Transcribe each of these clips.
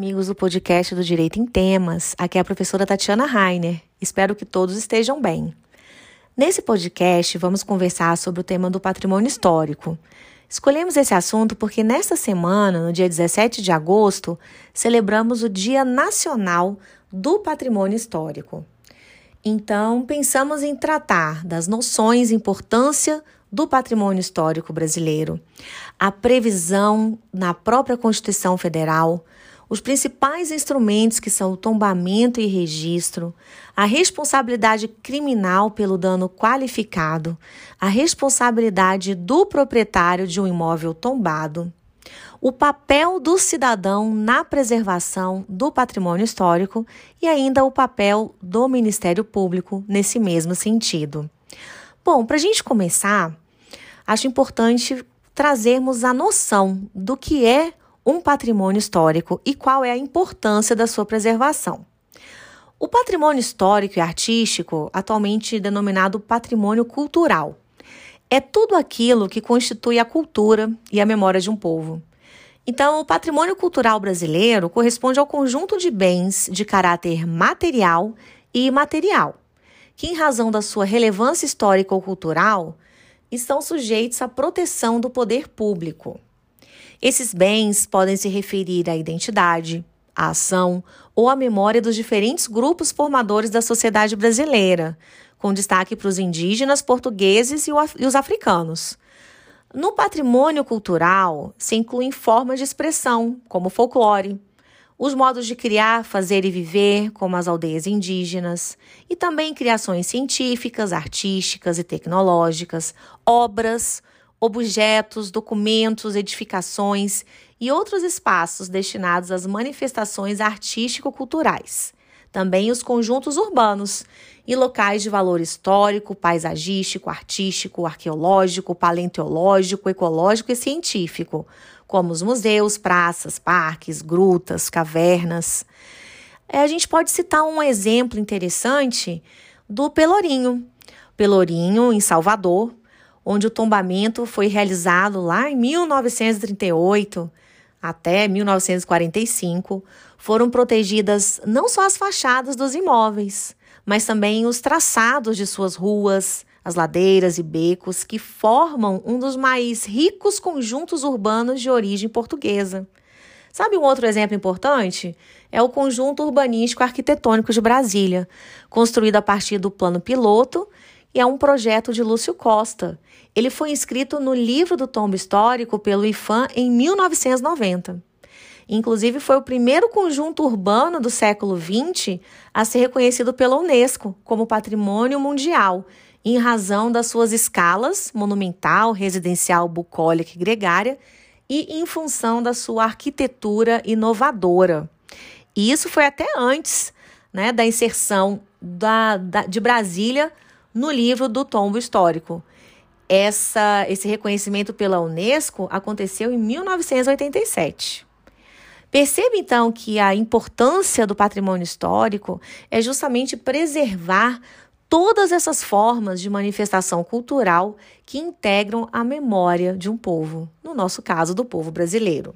Amigos do podcast do Direito em Temas. Aqui é a professora Tatiana Rainer. Espero que todos estejam bem. Nesse podcast, vamos conversar sobre o tema do patrimônio histórico. Escolhemos esse assunto porque nesta semana, no dia 17 de agosto, celebramos o Dia Nacional do Patrimônio Histórico. Então, pensamos em tratar das noções e importância do patrimônio histórico brasileiro, a previsão na própria Constituição Federal, os principais instrumentos que são o tombamento e registro, a responsabilidade criminal pelo dano qualificado, a responsabilidade do proprietário de um imóvel tombado, o papel do cidadão na preservação do patrimônio histórico e ainda o papel do Ministério Público nesse mesmo sentido. Bom, para a gente começar, acho importante trazermos a noção do que é um patrimônio histórico e qual é a importância da sua preservação. O patrimônio histórico e artístico, atualmente denominado patrimônio cultural, é tudo aquilo que constitui a cultura e a memória de um povo. Então, o patrimônio cultural brasileiro corresponde ao conjunto de bens de caráter material e imaterial, que, em razão da sua relevância histórica ou cultural, estão sujeitos à proteção do poder público. Esses bens podem se referir à identidade, à ação ou à memória dos diferentes grupos formadores da sociedade brasileira, com destaque para os indígenas, portugueses e os africanos. No patrimônio cultural se incluem formas de expressão, como folclore, os modos de criar, fazer e viver, como as aldeias indígenas, e também criações científicas, artísticas e tecnológicas, obras, objetos, documentos, edificações e outros espaços destinados às manifestações artístico-culturais. Também os conjuntos urbanos e locais de valor histórico, paisagístico, artístico, arqueológico, paleontológico, ecológico e científico, como os museus, praças, parques, grutas, cavernas. É, a gente pode citar um exemplo interessante do Pelourinho. Pelourinho, em Salvador, onde o tombamento foi realizado lá em 1938 até 1945, foram protegidas não só as fachadas dos imóveis, mas também os traçados de suas ruas, as ladeiras e becos que formam um dos mais ricos conjuntos urbanos de origem portuguesa. Sabe um outro exemplo importante? É o conjunto urbanístico arquitetônico de Brasília, construído a partir do plano piloto e é um projeto de Lúcio Costa. Ele foi inscrito no livro do tombo histórico pelo IFAM em 1990. Inclusive, foi o primeiro conjunto urbano do século XX a ser reconhecido pela Unesco como patrimônio mundial, em razão das suas escalas monumental, residencial, bucólica e gregária, e em função da sua arquitetura inovadora. E isso foi até antes né, da inserção da, da de Brasília no livro do tombo histórico. Essa, esse reconhecimento pela Unesco aconteceu em 1987. Perceba então que a importância do patrimônio histórico é justamente preservar todas essas formas de manifestação cultural que integram a memória de um povo, no nosso caso, do povo brasileiro.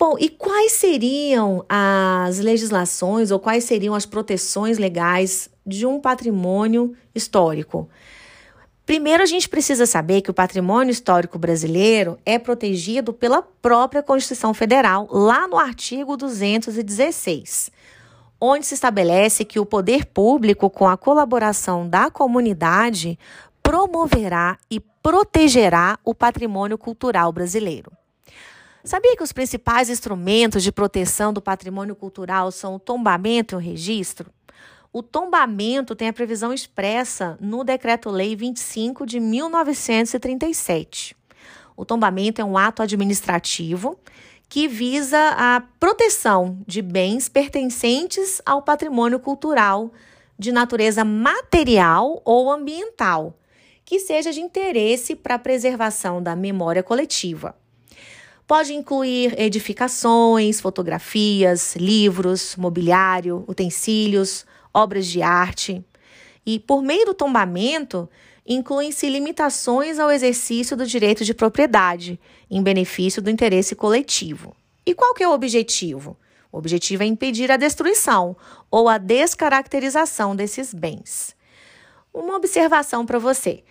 Bom, e quais seriam as legislações ou quais seriam as proteções legais de um patrimônio histórico? Primeiro, a gente precisa saber que o patrimônio histórico brasileiro é protegido pela própria Constituição Federal, lá no artigo 216, onde se estabelece que o poder público, com a colaboração da comunidade, promoverá e protegerá o patrimônio cultural brasileiro. Sabia que os principais instrumentos de proteção do patrimônio cultural são o tombamento e o registro? O tombamento tem a previsão expressa no Decreto-Lei 25 de 1937. O tombamento é um ato administrativo que visa a proteção de bens pertencentes ao patrimônio cultural de natureza material ou ambiental, que seja de interesse para a preservação da memória coletiva. Pode incluir edificações, fotografias, livros, mobiliário, utensílios, obras de arte. E, por meio do tombamento, incluem-se limitações ao exercício do direito de propriedade, em benefício do interesse coletivo. E qual que é o objetivo? O objetivo é impedir a destruição ou a descaracterização desses bens. Uma observação para você.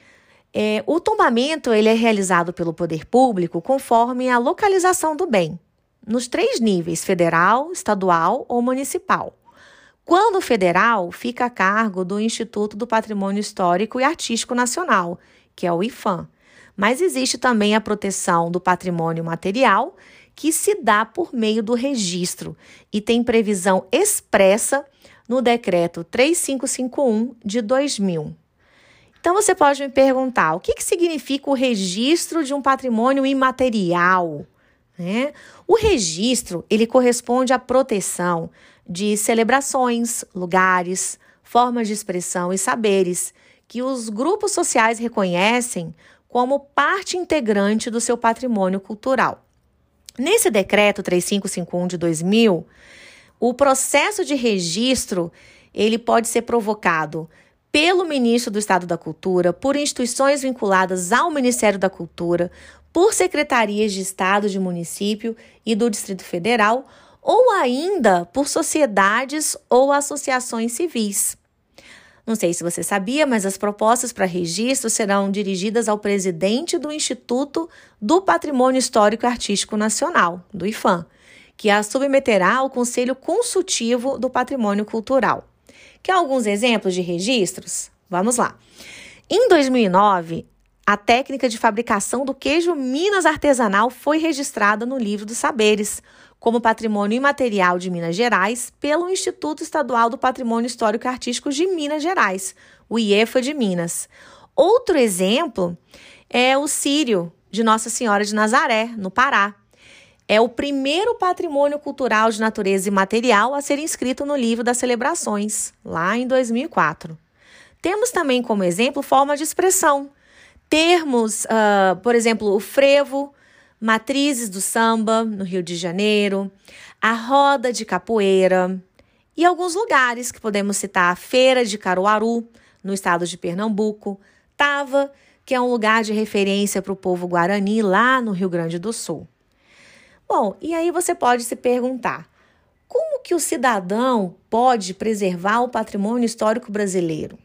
É, o tombamento ele é realizado pelo poder público conforme a localização do bem, nos três níveis: federal, estadual ou municipal. Quando federal, fica a cargo do Instituto do Patrimônio Histórico e Artístico Nacional, que é o IFAM. Mas existe também a proteção do patrimônio material, que se dá por meio do registro e tem previsão expressa no decreto 3551 de 2000. Então você pode me perguntar: o que, que significa o registro de um patrimônio imaterial? Né? O registro ele corresponde à proteção de celebrações, lugares, formas de expressão e saberes que os grupos sociais reconhecem como parte integrante do seu patrimônio cultural. Nesse decreto 3551 de 2000, o processo de registro ele pode ser provocado pelo ministro do Estado da Cultura, por instituições vinculadas ao Ministério da Cultura, por secretarias de Estado, de município e do Distrito Federal, ou ainda por sociedades ou associações civis. Não sei se você sabia, mas as propostas para registro serão dirigidas ao presidente do Instituto do Patrimônio Histórico e Artístico Nacional, do IFAM, que a submeterá ao Conselho Consultivo do Patrimônio Cultural. Quer alguns exemplos de registros? Vamos lá. Em 2009, a técnica de fabricação do queijo Minas artesanal foi registrada no Livro dos Saberes, como patrimônio imaterial de Minas Gerais, pelo Instituto Estadual do Patrimônio Histórico e Artístico de Minas Gerais, o IEFA de Minas. Outro exemplo é o Sírio de Nossa Senhora de Nazaré, no Pará. É o primeiro patrimônio cultural de natureza imaterial a ser inscrito no livro das celebrações, lá em 2004. Temos também como exemplo formas de expressão. Termos, uh, por exemplo, o frevo, matrizes do samba, no Rio de Janeiro, a roda de capoeira e alguns lugares que podemos citar a Feira de Caruaru, no estado de Pernambuco, Tava, que é um lugar de referência para o povo guarani lá no Rio Grande do Sul. Bom, e aí você pode se perguntar: como que o cidadão pode preservar o patrimônio histórico brasileiro?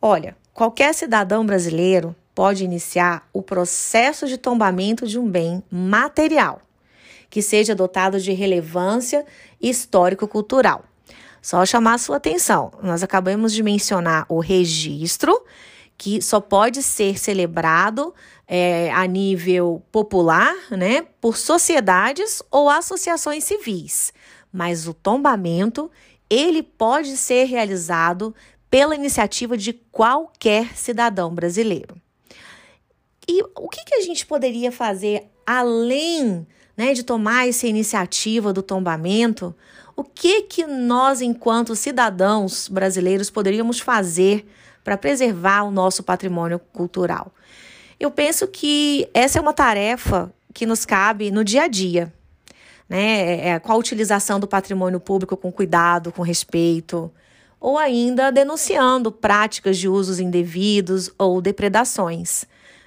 Olha, qualquer cidadão brasileiro pode iniciar o processo de tombamento de um bem material que seja dotado de relevância histórico-cultural. Só chamar a sua atenção, nós acabamos de mencionar o registro, que só pode ser celebrado é, a nível popular, né, por sociedades ou associações civis. Mas o tombamento, ele pode ser realizado pela iniciativa de qualquer cidadão brasileiro. E o que, que a gente poderia fazer além né, de tomar essa iniciativa do tombamento? O que, que nós, enquanto cidadãos brasileiros, poderíamos fazer para preservar o nosso patrimônio cultural? Eu penso que essa é uma tarefa que nos cabe no dia a dia, né? É, é, com a utilização do patrimônio público com cuidado, com respeito, ou ainda denunciando práticas de usos indevidos ou depredações.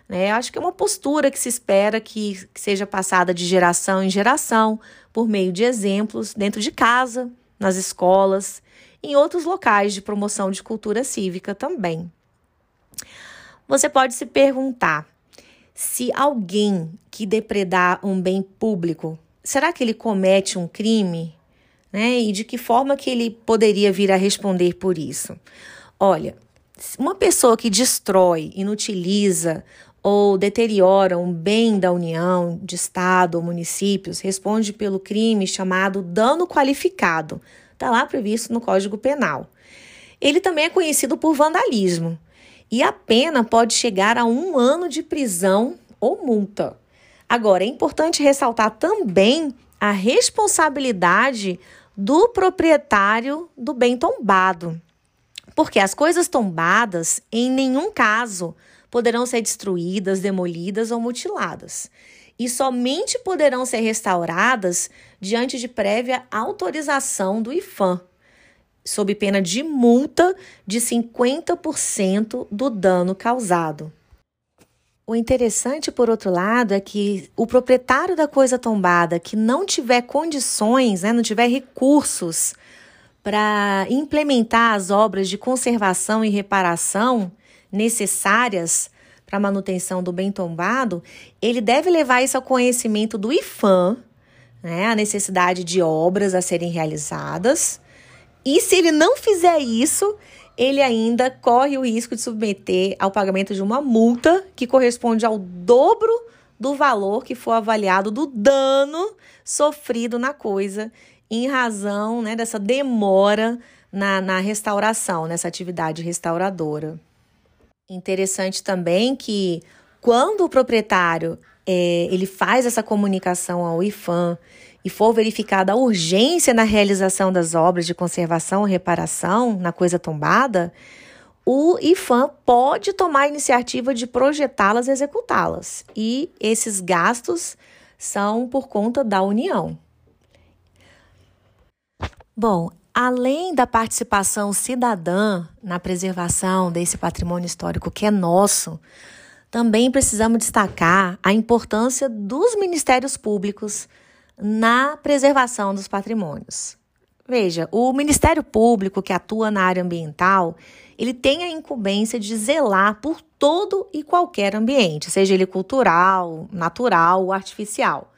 Né? Acho que é uma postura que se espera que, que seja passada de geração em geração, por meio de exemplos dentro de casa, nas escolas, em outros locais de promoção de cultura cívica também. Você pode se perguntar se alguém que depredar um bem público, será que ele comete um crime? Né? E de que forma que ele poderia vir a responder por isso? Olha, uma pessoa que destrói, inutiliza ou deteriora um bem da União, de Estado ou municípios responde pelo crime chamado dano qualificado. Está lá previsto no Código Penal. Ele também é conhecido por vandalismo e a pena pode chegar a um ano de prisão ou multa. Agora, é importante ressaltar também a responsabilidade do proprietário do bem tombado, porque as coisas tombadas, em nenhum caso, poderão ser destruídas, demolidas ou mutiladas. E somente poderão ser restauradas diante de prévia autorização do IFAM, sob pena de multa de 50% do dano causado. O interessante, por outro lado, é que o proprietário da coisa tombada que não tiver condições, né, não tiver recursos para implementar as obras de conservação e reparação necessárias para a manutenção do bem tombado, ele deve levar isso ao conhecimento do IFAM, né, a necessidade de obras a serem realizadas. E se ele não fizer isso, ele ainda corre o risco de submeter ao pagamento de uma multa que corresponde ao dobro do valor que for avaliado do dano sofrido na coisa em razão né, dessa demora na, na restauração, nessa atividade restauradora. Interessante também que quando o proprietário é, ele faz essa comunicação ao IFAM e for verificada a urgência na realização das obras de conservação e reparação na coisa tombada, o IFAM pode tomar a iniciativa de projetá-las e executá-las. E esses gastos são por conta da União. Bom, além da participação cidadã na preservação desse patrimônio histórico que é nosso, também precisamos destacar a importância dos ministérios públicos na preservação dos patrimônios. Veja, o Ministério Público que atua na área ambiental, ele tem a incumbência de zelar por todo e qualquer ambiente, seja ele cultural, natural ou artificial.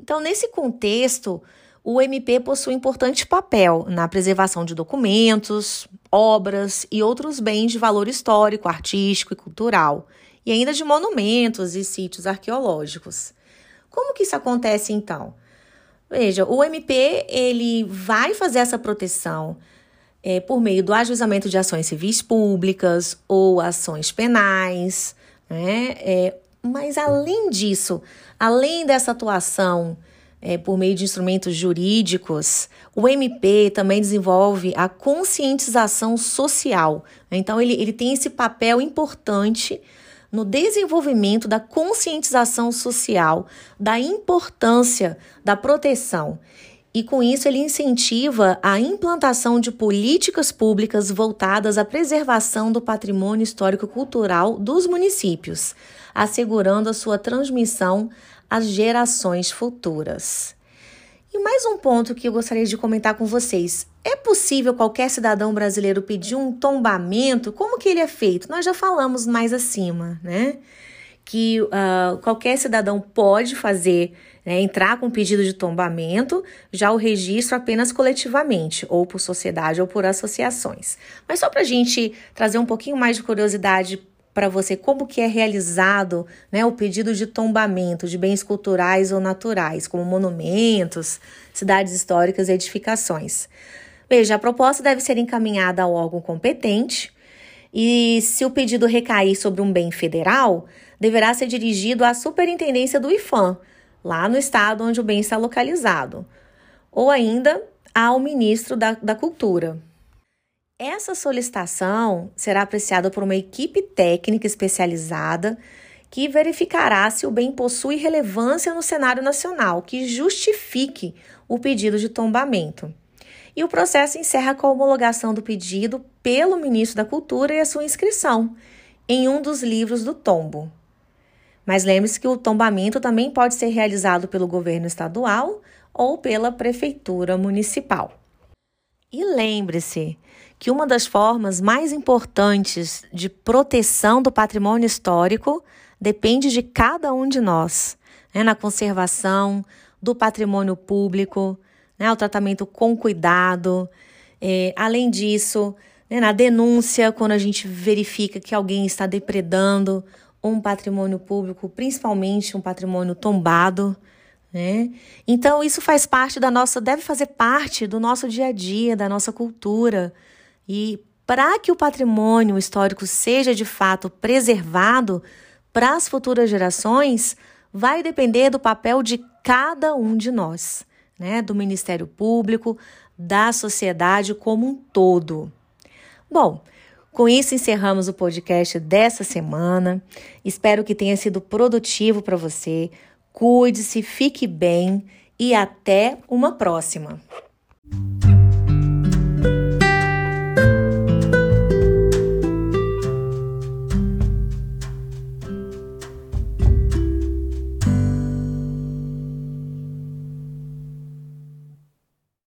Então, nesse contexto, o MP possui importante papel na preservação de documentos, obras e outros bens de valor histórico, artístico e cultural, e ainda de monumentos e sítios arqueológicos. Como que isso acontece então? Veja, o MP ele vai fazer essa proteção é, por meio do ajuizamento de ações civis públicas ou ações penais, né? É, mas além disso, além dessa atuação é, por meio de instrumentos jurídicos, o MP também desenvolve a conscientização social. Então, ele, ele tem esse papel importante no desenvolvimento da conscientização social da importância da proteção. E com isso, ele incentiva a implantação de políticas públicas voltadas à preservação do patrimônio histórico-cultural dos municípios, assegurando a sua transmissão às gerações futuras. E mais um ponto que eu gostaria de comentar com vocês. É possível qualquer cidadão brasileiro pedir um tombamento? Como que ele é feito? Nós já falamos mais acima, né? Que uh, qualquer cidadão pode fazer, né, entrar com pedido de tombamento, já o registro apenas coletivamente, ou por sociedade ou por associações. Mas só para a gente trazer um pouquinho mais de curiosidade para você como que é realizado né, o pedido de tombamento de bens culturais ou naturais, como monumentos, cidades históricas e edificações. Veja, a proposta deve ser encaminhada ao órgão competente e, se o pedido recair sobre um bem federal, deverá ser dirigido à superintendência do IFAM, lá no estado onde o bem está localizado, ou ainda ao ministro da, da Cultura. Essa solicitação será apreciada por uma equipe técnica especializada que verificará se o bem possui relevância no cenário nacional que justifique o pedido de tombamento. E o processo encerra com a homologação do pedido pelo ministro da Cultura e a sua inscrição em um dos livros do tombo. Mas lembre-se que o tombamento também pode ser realizado pelo governo estadual ou pela prefeitura municipal. E lembre-se que uma das formas mais importantes de proteção do patrimônio histórico depende de cada um de nós, né, na conservação do patrimônio público, né, o tratamento com cuidado. É, além disso, né, na denúncia, quando a gente verifica que alguém está depredando um patrimônio público, principalmente um patrimônio tombado, né? Então, isso faz parte da nossa, deve fazer parte do nosso dia a dia, da nossa cultura. E para que o patrimônio histórico seja de fato preservado para as futuras gerações, vai depender do papel de cada um de nós, né? Do Ministério Público, da sociedade como um todo. Bom, com isso encerramos o podcast dessa semana. Espero que tenha sido produtivo para você. Cuide-se, fique bem e até uma próxima.